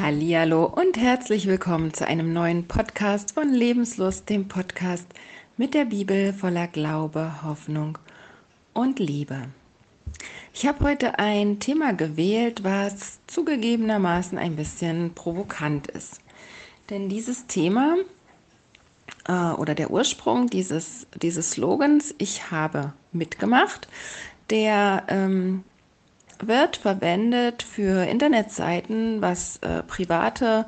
Hallihallo und herzlich willkommen zu einem neuen Podcast von Lebenslust, dem Podcast mit der Bibel voller Glaube, Hoffnung und Liebe. Ich habe heute ein Thema gewählt, was zugegebenermaßen ein bisschen provokant ist. Denn dieses Thema äh, oder der Ursprung dieses, dieses Slogans, ich habe mitgemacht, der ähm, wird verwendet für Internetseiten, was äh, private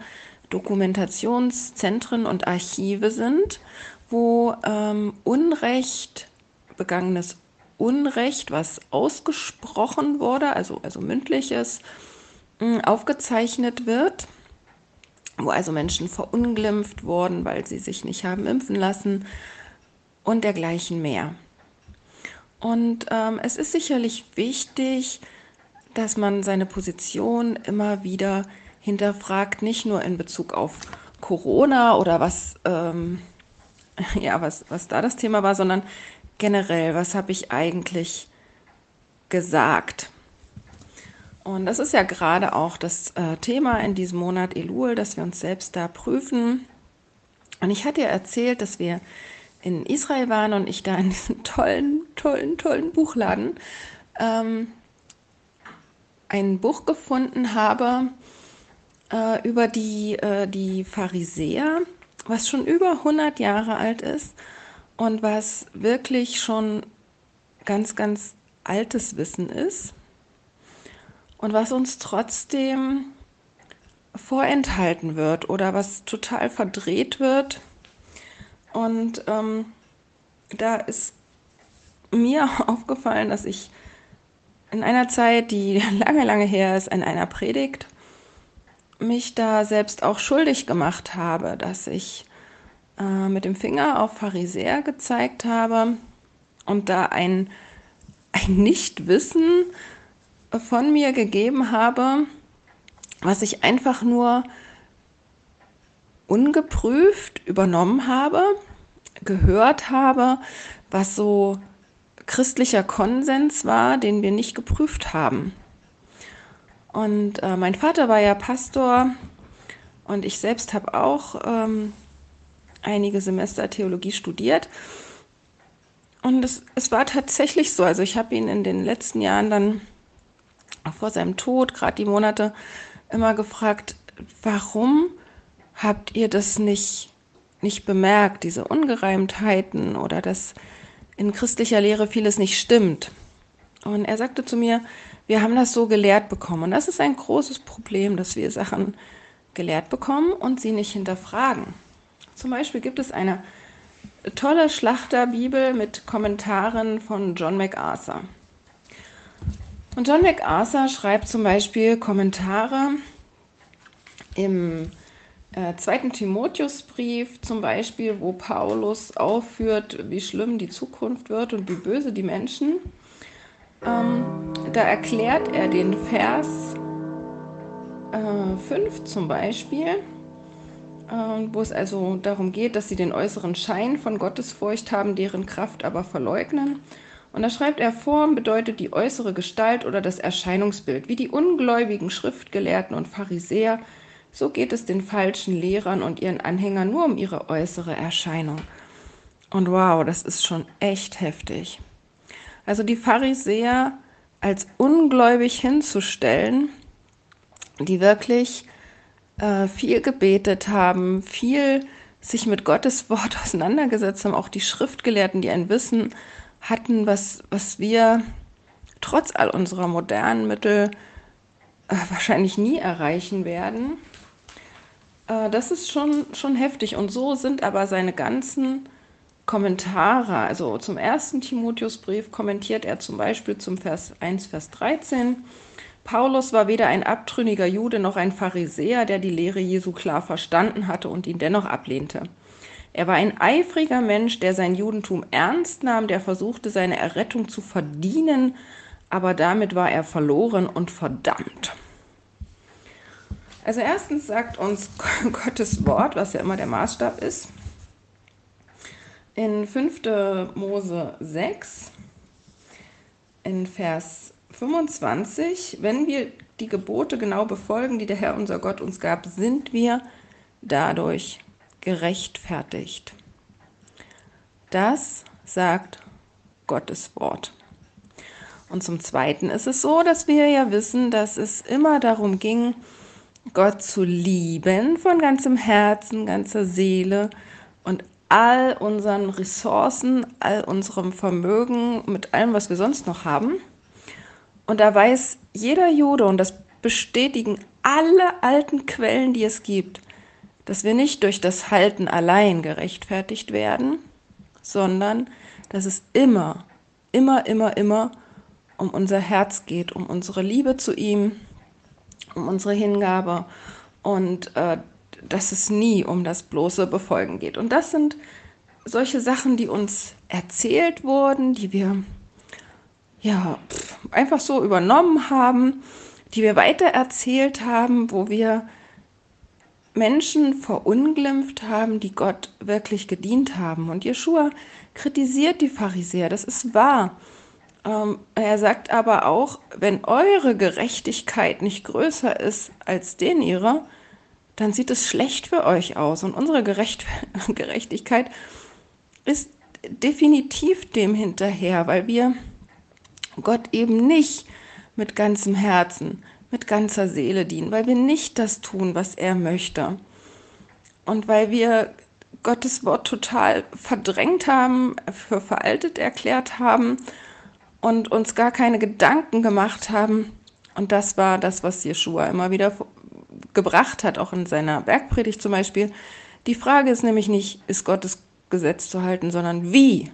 Dokumentationszentren und Archive sind, wo ähm, Unrecht, begangenes Unrecht, was ausgesprochen wurde, also, also mündliches, mh, aufgezeichnet wird, wo also Menschen verunglimpft wurden, weil sie sich nicht haben impfen lassen und dergleichen mehr. Und ähm, es ist sicherlich wichtig, dass man seine Position immer wieder hinterfragt, nicht nur in Bezug auf Corona oder was, ähm, ja, was, was da das Thema war, sondern generell, was habe ich eigentlich gesagt? Und das ist ja gerade auch das äh, Thema in diesem Monat Elul, dass wir uns selbst da prüfen. Und ich hatte ja erzählt, dass wir in Israel waren und ich da in diesem tollen, tollen, tollen Buchladen ähm, ein Buch gefunden habe äh, über die, äh, die Pharisäer, was schon über 100 Jahre alt ist und was wirklich schon ganz, ganz altes Wissen ist und was uns trotzdem vorenthalten wird oder was total verdreht wird. Und ähm, da ist mir aufgefallen, dass ich in einer Zeit, die lange, lange her ist, in einer Predigt, mich da selbst auch schuldig gemacht habe, dass ich äh, mit dem Finger auf Pharisäer gezeigt habe und da ein, ein Nichtwissen von mir gegeben habe, was ich einfach nur ungeprüft übernommen habe, gehört habe, was so christlicher Konsens war, den wir nicht geprüft haben. Und äh, mein Vater war ja Pastor und ich selbst habe auch ähm, einige Semester Theologie studiert. Und es, es war tatsächlich so, also ich habe ihn in den letzten Jahren dann vor seinem Tod, gerade die Monate, immer gefragt, warum habt ihr das nicht, nicht bemerkt, diese Ungereimtheiten oder das, in christlicher Lehre vieles nicht stimmt. Und er sagte zu mir, wir haben das so gelehrt bekommen. Und das ist ein großes Problem, dass wir Sachen gelehrt bekommen und sie nicht hinterfragen. Zum Beispiel gibt es eine tolle Schlachterbibel mit Kommentaren von John MacArthur. Und John MacArthur schreibt zum Beispiel Kommentare im äh, zweiten Timotheusbrief zum Beispiel, wo Paulus aufführt, wie schlimm die Zukunft wird und wie böse die Menschen. Ähm, da erklärt er den Vers äh, 5 zum Beispiel, äh, wo es also darum geht, dass sie den äußeren Schein von Gottesfurcht haben, deren Kraft aber verleugnen. Und da schreibt er, Form bedeutet die äußere Gestalt oder das Erscheinungsbild, wie die ungläubigen Schriftgelehrten und Pharisäer so geht es den falschen Lehrern und ihren Anhängern nur um ihre äußere Erscheinung. Und wow, das ist schon echt heftig. Also die Pharisäer als ungläubig hinzustellen, die wirklich äh, viel gebetet haben, viel sich mit Gottes Wort auseinandergesetzt haben, auch die Schriftgelehrten, die ein Wissen hatten, was, was wir trotz all unserer modernen Mittel äh, wahrscheinlich nie erreichen werden. Äh, das ist schon, schon heftig. Und so sind aber seine ganzen Kommentare. Also zum ersten Timotheusbrief kommentiert er zum Beispiel zum Vers 1, Vers 13. Paulus war weder ein abtrünniger Jude noch ein Pharisäer, der die Lehre Jesu klar verstanden hatte und ihn dennoch ablehnte. Er war ein eifriger Mensch, der sein Judentum ernst nahm, der versuchte, seine Errettung zu verdienen, aber damit war er verloren und verdammt. Also erstens sagt uns Gottes Wort, was ja immer der Maßstab ist, in 5. Mose 6, in Vers 25, wenn wir die Gebote genau befolgen, die der Herr unser Gott uns gab, sind wir dadurch gerechtfertigt. Das sagt Gottes Wort. Und zum Zweiten ist es so, dass wir ja wissen, dass es immer darum ging, Gott zu lieben von ganzem Herzen, ganzer Seele und all unseren Ressourcen, all unserem Vermögen, mit allem, was wir sonst noch haben. Und da weiß jeder Jude, und das bestätigen alle alten Quellen, die es gibt, dass wir nicht durch das Halten allein gerechtfertigt werden, sondern dass es immer, immer, immer, immer um unser Herz geht, um unsere Liebe zu ihm, um unsere Hingabe und äh, dass es nie um das bloße Befolgen geht. Und das sind solche Sachen, die uns erzählt wurden, die wir ja einfach so übernommen haben, die wir weitererzählt haben, wo wir Menschen verunglimpft haben, die Gott wirklich gedient haben. Und Jeshua kritisiert die Pharisäer, das ist wahr. Ähm, er sagt aber auch, wenn eure Gerechtigkeit nicht größer ist als den ihrer, dann sieht es schlecht für euch aus. Und unsere Gerecht Gerechtigkeit ist definitiv dem hinterher, weil wir Gott eben nicht mit ganzem Herzen, mit ganzer Seele dienen, weil wir nicht das tun, was er möchte. Und weil wir Gottes Wort total verdrängt haben, für veraltet erklärt haben und uns gar keine Gedanken gemacht haben. Und das war das, was Jeshua immer wieder gebracht hat, auch in seiner Bergpredigt zum Beispiel. Die Frage ist nämlich nicht, ist Gottes Gesetz zu halten, sondern wie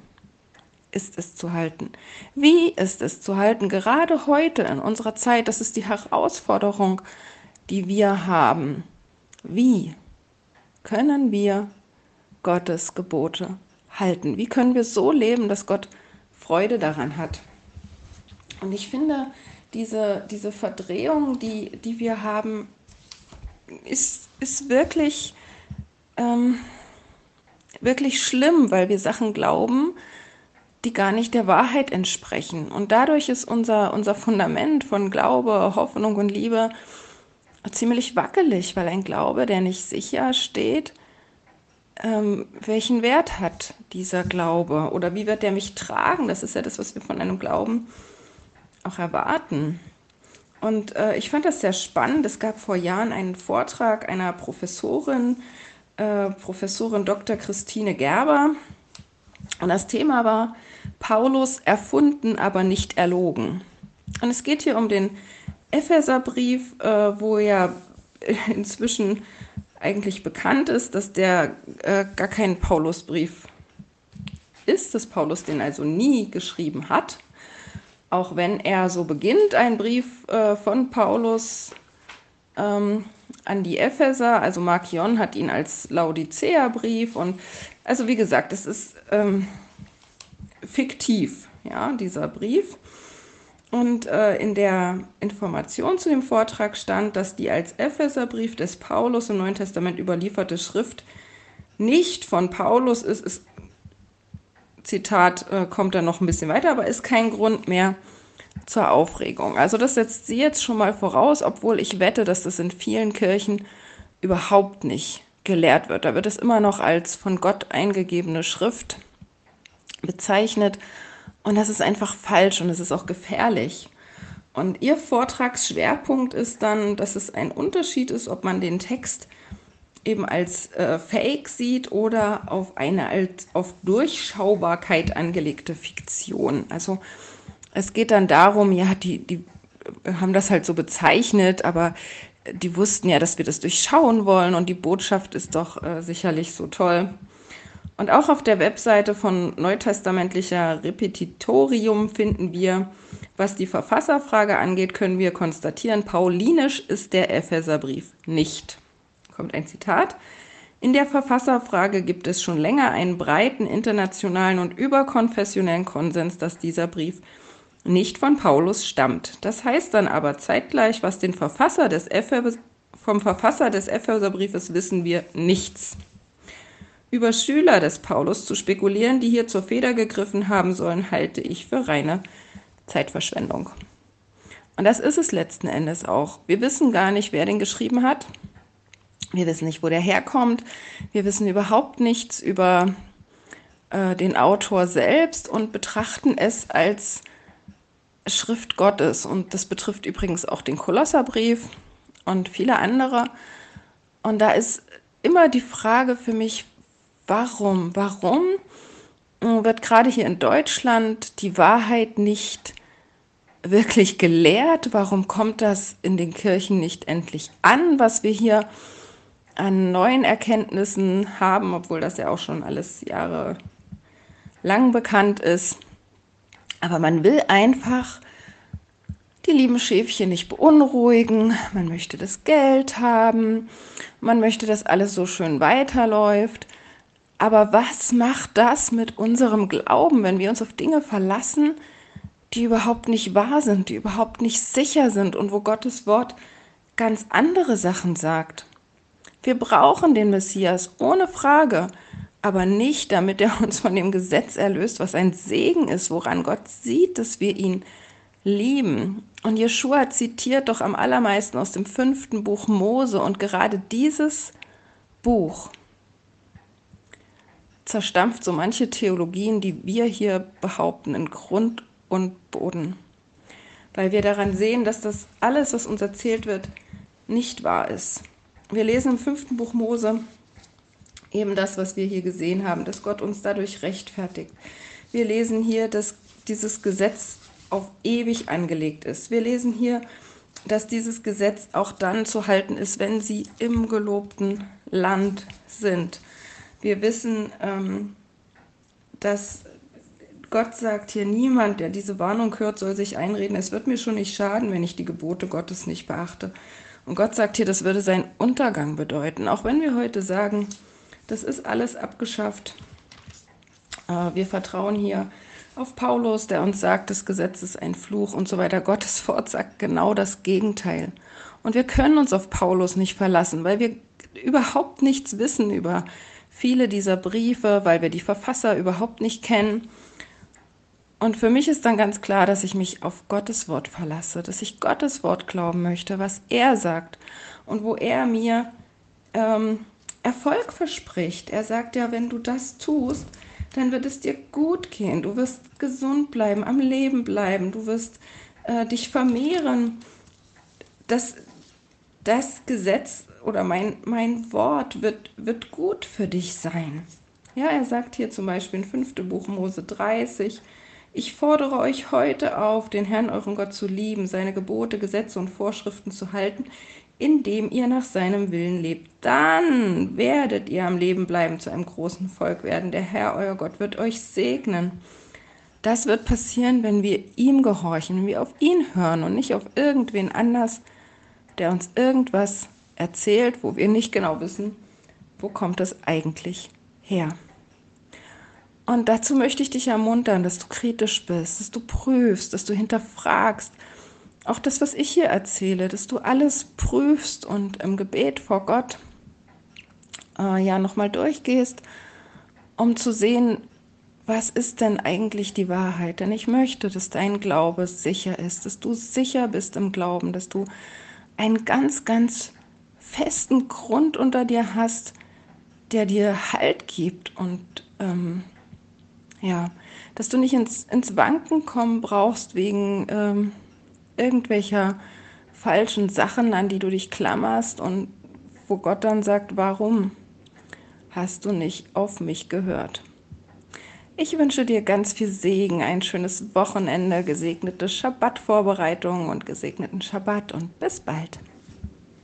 ist es zu halten? Wie ist es zu halten, gerade heute in unserer Zeit? Das ist die Herausforderung, die wir haben. Wie können wir Gottes Gebote halten? Wie können wir so leben, dass Gott Freude daran hat? Und ich finde, diese, diese Verdrehung, die, die wir haben, ist, ist wirklich, ähm, wirklich schlimm, weil wir Sachen glauben, die gar nicht der Wahrheit entsprechen. Und dadurch ist unser, unser Fundament von Glaube, Hoffnung und Liebe ziemlich wackelig, weil ein Glaube, der nicht sicher steht, ähm, welchen Wert hat dieser Glaube oder wie wird der mich tragen? Das ist ja das, was wir von einem Glauben auch erwarten. Und äh, ich fand das sehr spannend. Es gab vor Jahren einen Vortrag einer Professorin, äh, Professorin Dr. Christine Gerber. Und das Thema war Paulus erfunden, aber nicht erlogen. Und es geht hier um den Epheserbrief, äh, wo ja inzwischen eigentlich bekannt ist, dass der äh, gar kein Paulusbrief ist, dass Paulus den also nie geschrieben hat auch wenn er so beginnt, ein Brief äh, von Paulus ähm, an die Epheser, also Markion hat ihn als Laodicea-Brief und also wie gesagt, es ist ähm, fiktiv, ja, dieser Brief. Und äh, in der Information zu dem Vortrag stand, dass die als Epheserbrief des Paulus im Neuen Testament überlieferte Schrift nicht von Paulus ist, ist Zitat äh, kommt dann noch ein bisschen weiter, aber ist kein Grund mehr zur Aufregung. Also das setzt sie jetzt schon mal voraus, obwohl ich wette, dass das in vielen Kirchen überhaupt nicht gelehrt wird. Da wird es immer noch als von Gott eingegebene Schrift bezeichnet und das ist einfach falsch und es ist auch gefährlich. Und ihr Vortragsschwerpunkt ist dann, dass es ein Unterschied ist, ob man den Text eben als äh, Fake sieht oder auf eine als auf Durchschaubarkeit angelegte Fiktion. Also es geht dann darum, ja, die, die haben das halt so bezeichnet, aber die wussten ja, dass wir das durchschauen wollen und die Botschaft ist doch äh, sicherlich so toll. Und auch auf der Webseite von Neutestamentlicher Repetitorium finden wir, was die Verfasserfrage angeht, können wir konstatieren, paulinisch ist der Epheserbrief nicht kommt ein Zitat. In der Verfasserfrage gibt es schon länger einen breiten internationalen und überkonfessionellen Konsens, dass dieser Brief nicht von Paulus stammt. Das heißt dann aber zeitgleich, was den Verfasser des Ephes vom Verfasser des Epheserbriefes wissen wir nichts. Über Schüler des Paulus zu spekulieren, die hier zur Feder gegriffen haben sollen, halte ich für reine Zeitverschwendung. Und das ist es letzten Endes auch. Wir wissen gar nicht, wer den geschrieben hat. Wir wissen nicht, wo der herkommt. Wir wissen überhaupt nichts über äh, den Autor selbst und betrachten es als Schrift Gottes. Und das betrifft übrigens auch den Kolosserbrief und viele andere. Und da ist immer die Frage für mich, warum? Warum wird gerade hier in Deutschland die Wahrheit nicht wirklich gelehrt? Warum kommt das in den Kirchen nicht endlich an, was wir hier an neuen Erkenntnissen haben, obwohl das ja auch schon alles Jahre lang bekannt ist? Aber man will einfach die lieben Schäfchen nicht beunruhigen, man möchte das Geld haben, man möchte, dass alles so schön weiterläuft. Aber was macht das mit unserem Glauben, wenn wir uns auf Dinge verlassen, die überhaupt nicht wahr sind, die überhaupt nicht sicher sind und wo Gottes Wort ganz andere Sachen sagt? Wir brauchen den Messias ohne Frage, aber nicht, damit er uns von dem Gesetz erlöst, was ein Segen ist, woran Gott sieht, dass wir ihn lieben. Und Jeschua zitiert doch am allermeisten aus dem fünften Buch Mose und gerade dieses Buch zerstampft so manche Theologien, die wir hier behaupten, in Grund und Boden. Weil wir daran sehen, dass das alles, was uns erzählt wird, nicht wahr ist. Wir lesen im fünften Buch Mose eben das, was wir hier gesehen haben, dass Gott uns dadurch rechtfertigt. Wir lesen hier, dass dieses Gesetz auf ewig angelegt ist. Wir lesen hier, dass dieses Gesetz auch dann zu halten ist, wenn sie im gelobten Land sind. Wir wissen, ähm, dass Gott sagt hier, niemand, der diese Warnung hört, soll sich einreden, es wird mir schon nicht schaden, wenn ich die Gebote Gottes nicht beachte. Und Gott sagt hier, das würde seinen Untergang bedeuten. Auch wenn wir heute sagen, das ist alles abgeschafft. Äh, wir vertrauen hier auf Paulus, der uns sagt, das Gesetz ist ein Fluch und so weiter. Gottes Wort sagt genau das Gegenteil. Und wir können uns auf Paulus nicht verlassen, weil wir überhaupt nichts wissen über viele dieser Briefe, weil wir die Verfasser überhaupt nicht kennen. Und für mich ist dann ganz klar, dass ich mich auf Gottes Wort verlasse, dass ich Gottes Wort glauben möchte, was er sagt und wo er mir ähm, Erfolg verspricht. Er sagt ja, wenn du das tust, dann wird es dir gut gehen. Du wirst gesund bleiben, am Leben bleiben, du wirst äh, dich vermehren. Das, das Gesetz oder mein, mein Wort wird, wird gut für dich sein. Ja, er sagt hier zum Beispiel in 5. Buch Mose 30, ich fordere euch heute auf, den Herrn euren Gott zu lieben, seine Gebote, Gesetze und Vorschriften zu halten, indem ihr nach seinem Willen lebt. Dann werdet ihr am Leben bleiben, zu einem großen Volk werden. Der Herr, euer Gott, wird euch segnen. Das wird passieren, wenn wir ihm gehorchen, wenn wir auf ihn hören und nicht auf irgendwen anders, der uns irgendwas erzählt, wo wir nicht genau wissen, wo kommt es eigentlich her. Und dazu möchte ich dich ermuntern, dass du kritisch bist, dass du prüfst, dass du hinterfragst, auch das, was ich hier erzähle, dass du alles prüfst und im Gebet vor Gott äh, ja nochmal durchgehst, um zu sehen, was ist denn eigentlich die Wahrheit? Denn ich möchte, dass dein Glaube sicher ist, dass du sicher bist im Glauben, dass du einen ganz, ganz festen Grund unter dir hast, der dir Halt gibt und ähm, ja, dass du nicht ins, ins Wanken kommen brauchst wegen ähm, irgendwelcher falschen Sachen, an die du dich klammerst und wo Gott dann sagt, warum hast du nicht auf mich gehört? Ich wünsche dir ganz viel Segen, ein schönes Wochenende, gesegnete Schabbat-Vorbereitungen und gesegneten Schabbat und bis bald.